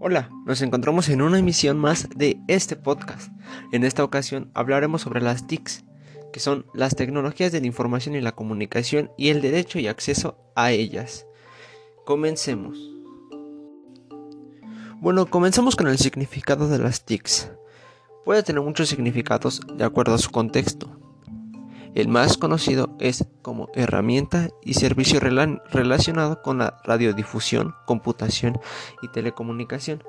Hola, nos encontramos en una emisión más de este podcast. En esta ocasión hablaremos sobre las TICs, que son las tecnologías de la información y la comunicación y el derecho y acceso a ellas. Comencemos. Bueno, comenzamos con el significado de las TICs. Puede tener muchos significados de acuerdo a su contexto. El más conocido es como herramienta y servicio relacionado con la radiodifusión, computación y telecomunicación,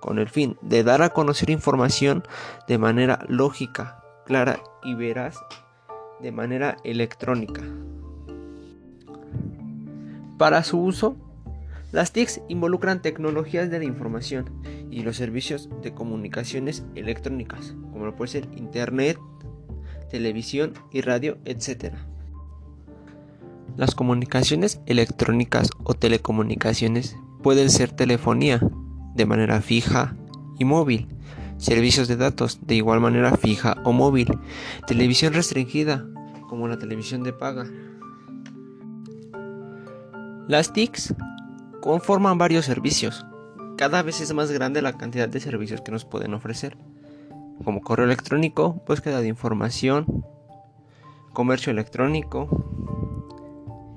con el fin de dar a conocer información de manera lógica, clara y veraz de manera electrónica. Para su uso, las TICs involucran tecnologías de la información y los servicios de comunicaciones electrónicas, como lo puede ser Internet, televisión y radio, etc. Las comunicaciones electrónicas o telecomunicaciones pueden ser telefonía de manera fija y móvil, servicios de datos de igual manera fija o móvil, televisión restringida como la televisión de paga. Las TICs conforman varios servicios. Cada vez es más grande la cantidad de servicios que nos pueden ofrecer como correo electrónico, búsqueda de información, comercio electrónico,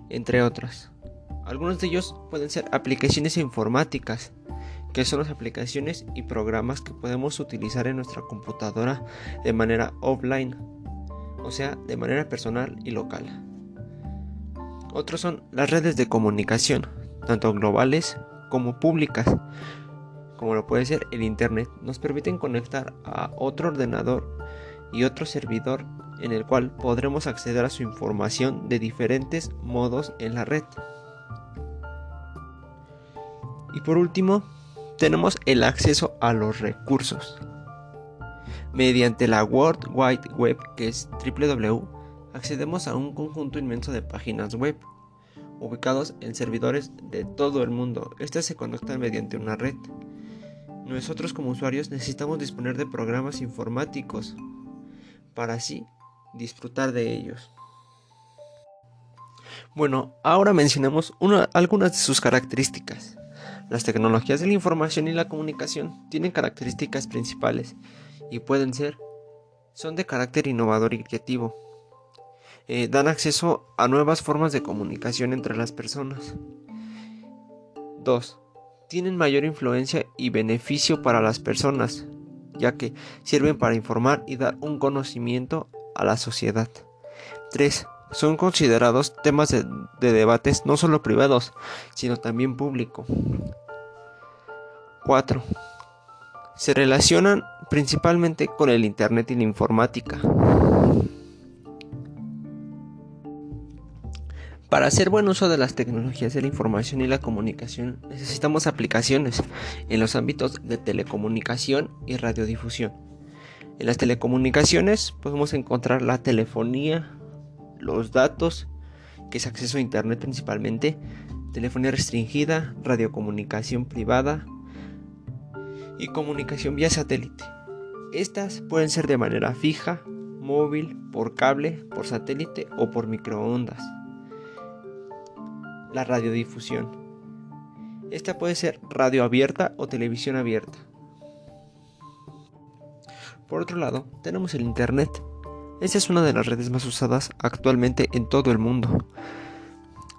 entre otras. Algunos de ellos pueden ser aplicaciones informáticas, que son las aplicaciones y programas que podemos utilizar en nuestra computadora de manera offline, o sea, de manera personal y local. Otros son las redes de comunicación, tanto globales como públicas, como lo puede ser el Internet, nos permiten conectar a otro ordenador y otro servidor en el cual podremos acceder a su información de diferentes modos en la red. Y por último, tenemos el acceso a los recursos. Mediante la World Wide Web, que es www, accedemos a un conjunto inmenso de páginas web ubicados en servidores de todo el mundo. Estas se conectan mediante una red. Nosotros como usuarios necesitamos disponer de programas informáticos para así disfrutar de ellos. Bueno, ahora mencionamos algunas de sus características. Las tecnologías de la información y la comunicación tienen características principales y pueden ser, son de carácter innovador y creativo. Eh, dan acceso a nuevas formas de comunicación entre las personas. 2 tienen mayor influencia y beneficio para las personas, ya que sirven para informar y dar un conocimiento a la sociedad. 3. Son considerados temas de, debates no solo privados, sino también público. 4. Se relacionan principalmente con el Internet y la informática. Para hacer buen uso de las tecnologías de la información y la comunicación necesitamos aplicaciones en los ámbitos de telecomunicación y radiodifusión. En las telecomunicaciones podemos encontrar la telefonía, los datos, que es acceso a Internet principalmente, telefonía restringida, radiocomunicación privada y comunicación vía satélite. Estas pueden ser de manera fija, móvil, por cable, por satélite o por microondas la radiodifusión. Esta puede ser radio abierta o televisión abierta. Por otro lado, tenemos el Internet. Esta es una de las redes más usadas actualmente en todo el mundo.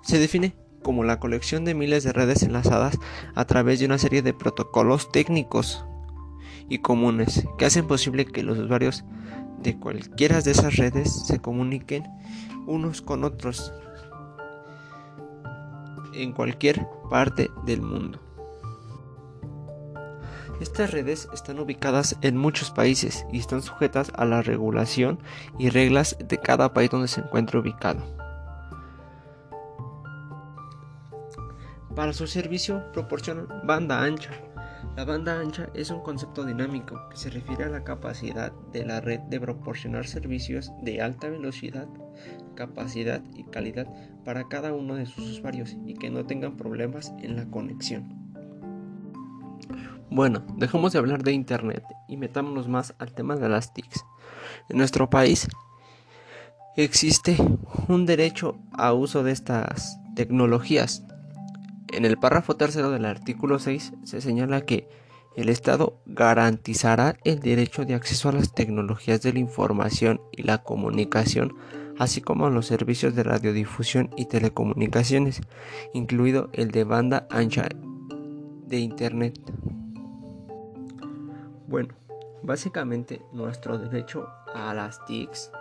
Se define como la colección de miles de redes enlazadas a través de una serie de protocolos técnicos y comunes que hacen posible que los usuarios de cualquiera de esas redes se comuniquen unos con otros en cualquier parte del mundo. Estas redes están ubicadas en muchos países y están sujetas a la regulación y reglas de cada país donde se encuentre ubicado. Para su servicio proporcionan banda ancha. La banda ancha es un concepto dinámico que se refiere a la capacidad de la red de proporcionar servicios de alta velocidad capacidad y calidad para cada uno de sus usuarios y que no tengan problemas en la conexión. Bueno, dejemos de hablar de Internet y metámonos más al tema de las TICs. En nuestro país existe un derecho a uso de estas tecnologías En el párrafo tercero del artículo 6 se señala que el Estado garantizará el derecho de acceso a las tecnologías de la información y la comunicación, así como a los servicios de radiodifusión y telecomunicaciones, incluido el de banda ancha de Internet. Bueno, básicamente nuestro derecho a las TICs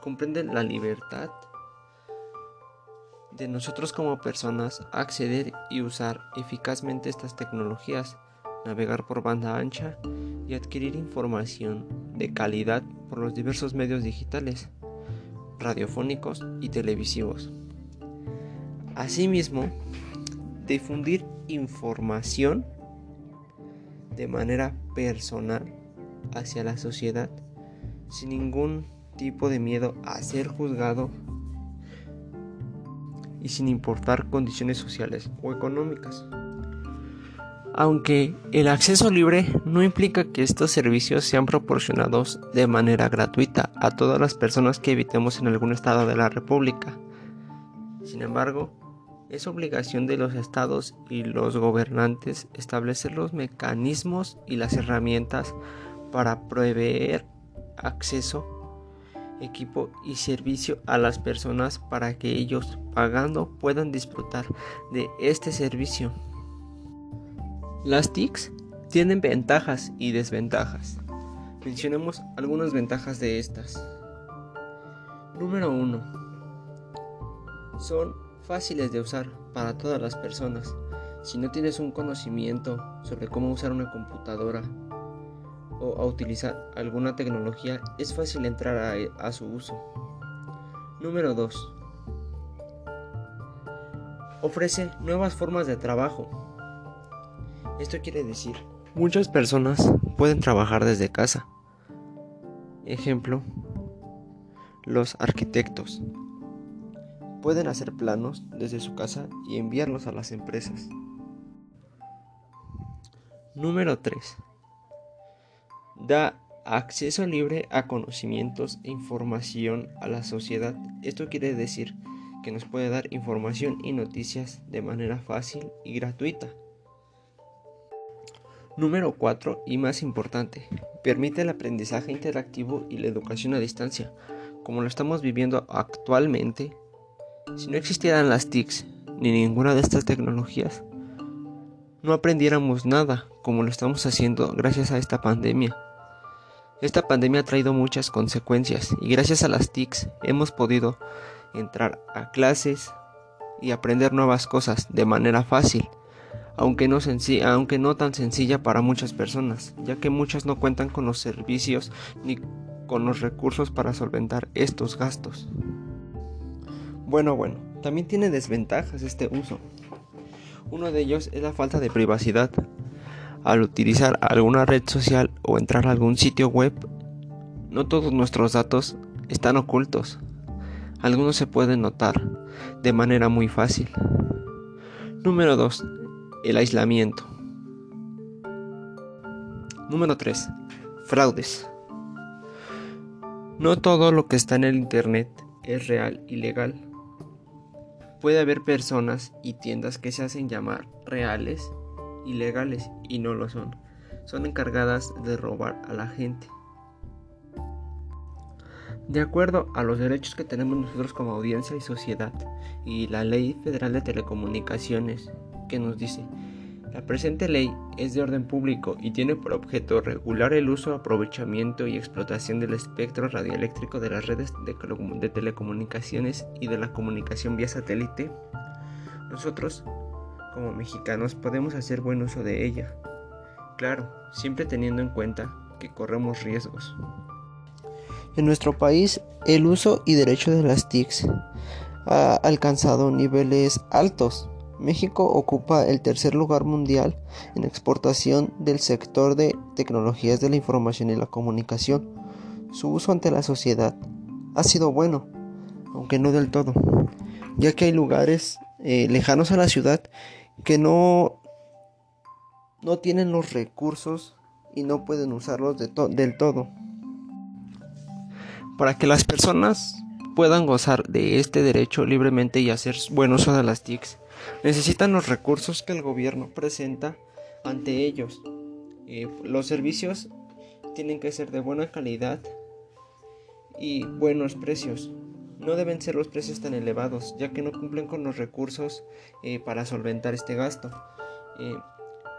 comprende la libertad de nosotros como personas acceder y usar eficazmente estas tecnologías, navegar por banda ancha y adquirir información de calidad por los diversos medios digitales, radiofónicos y televisivos. Asimismo, difundir información de manera personal hacia la sociedad sin ningún tipo de miedo a ser juzgado y sin importar condiciones sociales o económicas. Aunque el acceso libre no implica que estos servicios sean proporcionados de manera gratuita a todas las personas que habitemos en algún estado de la República. Sin embargo, es obligación de los estados y los gobernantes establecer los mecanismos y las herramientas para proveer acceso equipo y servicio a las personas para que ellos pagando puedan disfrutar de este servicio. Las TICs tienen ventajas y desventajas. Mencionemos algunas ventajas de estas. Número 1. Son fáciles de usar para todas las personas. Si no tienes un conocimiento sobre cómo usar una computadora o a utilizar alguna tecnología, es fácil entrar a, su uso. Número 2. Ofrece nuevas formas de trabajo. Esto quiere decir, muchas personas pueden trabajar desde casa. Ejemplo, los arquitectos pueden hacer planos desde su casa y enviarlos a las empresas. Número 3 da acceso libre a conocimientos e información a la sociedad. Esto quiere decir que nos puede dar información y noticias de manera fácil y gratuita. Número 4 y más importante, permite el aprendizaje interactivo y la educación a distancia. Como lo estamos viviendo actualmente, si no existieran las TICs ni ninguna de estas tecnologías, no aprendiéramos nada como lo estamos haciendo gracias a esta pandemia. Esta pandemia ha traído muchas consecuencias y gracias a las TICs hemos podido entrar a clases y aprender nuevas cosas de manera fácil, aunque no, tan sencilla para muchas personas, ya que muchas no cuentan con los servicios ni con los recursos para solventar estos gastos. Bueno, bueno, también tiene desventajas este uso. Uno de ellos es la falta de privacidad, al utilizar alguna red social o entrar a algún sitio web, no todos nuestros datos están ocultos. Algunos se pueden notar de manera muy fácil. Número 2. El aislamiento. Número 3. Fraudes. No todo lo que está en el Internet es real y legal. Puede haber personas y tiendas que se hacen llamar reales ilegales y no lo son. Son encargadas de robar a la gente. De acuerdo a los derechos que tenemos nosotros como audiencia y sociedad y la Ley Federal de Telecomunicaciones que nos dice, la presente ley es de orden público y tiene por objeto regular el uso, aprovechamiento y explotación del espectro radioeléctrico de las redes de, telecomunicaciones y de la comunicación vía satélite. Nosotros como mexicanos podemos hacer buen uso de ella. Claro, siempre teniendo en cuenta que corremos riesgos. En nuestro país, el uso y derecho de las TICs ha alcanzado niveles altos. México ocupa el tercer lugar mundial en exportación del sector de tecnologías de la información y la comunicación. Su uso ante la sociedad ha sido bueno, aunque no del todo, ya que hay lugares eh, lejanos a la ciudad que no, no tienen los recursos y no pueden usarlos del todo. Para que las personas puedan gozar de este derecho libremente y hacer buen uso de las TICs, necesitan los recursos que el gobierno presenta ante ellos. Eh, los servicios tienen que ser de buena calidad y buenos precios. No deben ser los precios tan elevados, ya que no cumplen con los recursos eh, para solventar este gasto. Eh,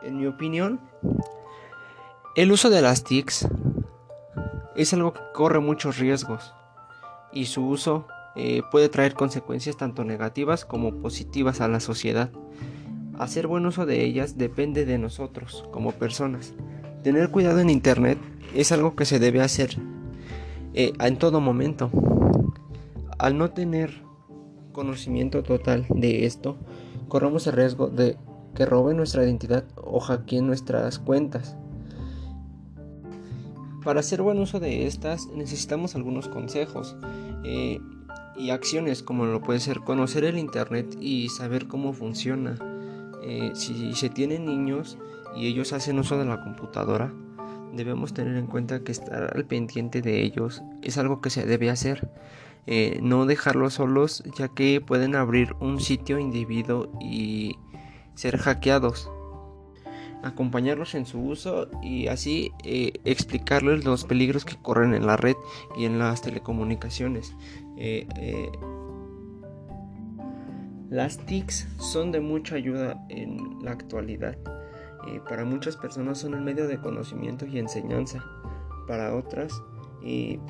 en mi opinión, el uso de las TICs es algo que corre muchos riesgos y su uso eh, puede traer consecuencias tanto negativas como positivas a la sociedad. Hacer buen uso de ellas depende de nosotros como personas. Tener cuidado en Internet es algo que se debe hacer eh, en todo momento. Al no tener conocimiento total de esto, corremos el riesgo de que roben nuestra identidad o hackeen nuestras cuentas. Para hacer buen uso de estas necesitamos algunos consejos eh, y acciones como lo puede ser conocer el internet y saber cómo funciona. Eh, si se tienen niños y ellos hacen uso de la computadora, debemos tener en cuenta que estar al pendiente de ellos es algo que se debe hacer. Eh, no dejarlos solos ya que pueden abrir un sitio individuo y ser hackeados acompañarlos en su uso y así eh, explicarles los peligros que corren en la red y en las telecomunicaciones. Eh, eh, las TICs son de mucha ayuda en la actualidad. para muchas personas son un medio de conocimiento y enseñanza. Para otras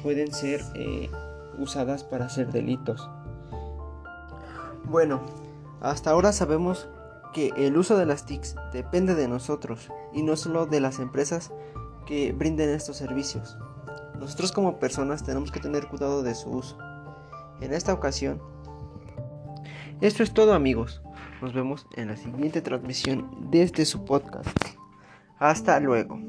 pueden ser usadas para hacer delitos. Bueno, hasta ahora sabemos que el uso de las TICs depende de nosotros y no solo de las empresas que brinden estos servicios. Nosotros como personas tenemos que tener cuidado de su uso. En esta ocasión, esto es todo amigos. Nos vemos en la siguiente transmisión desde su podcast. Hasta luego.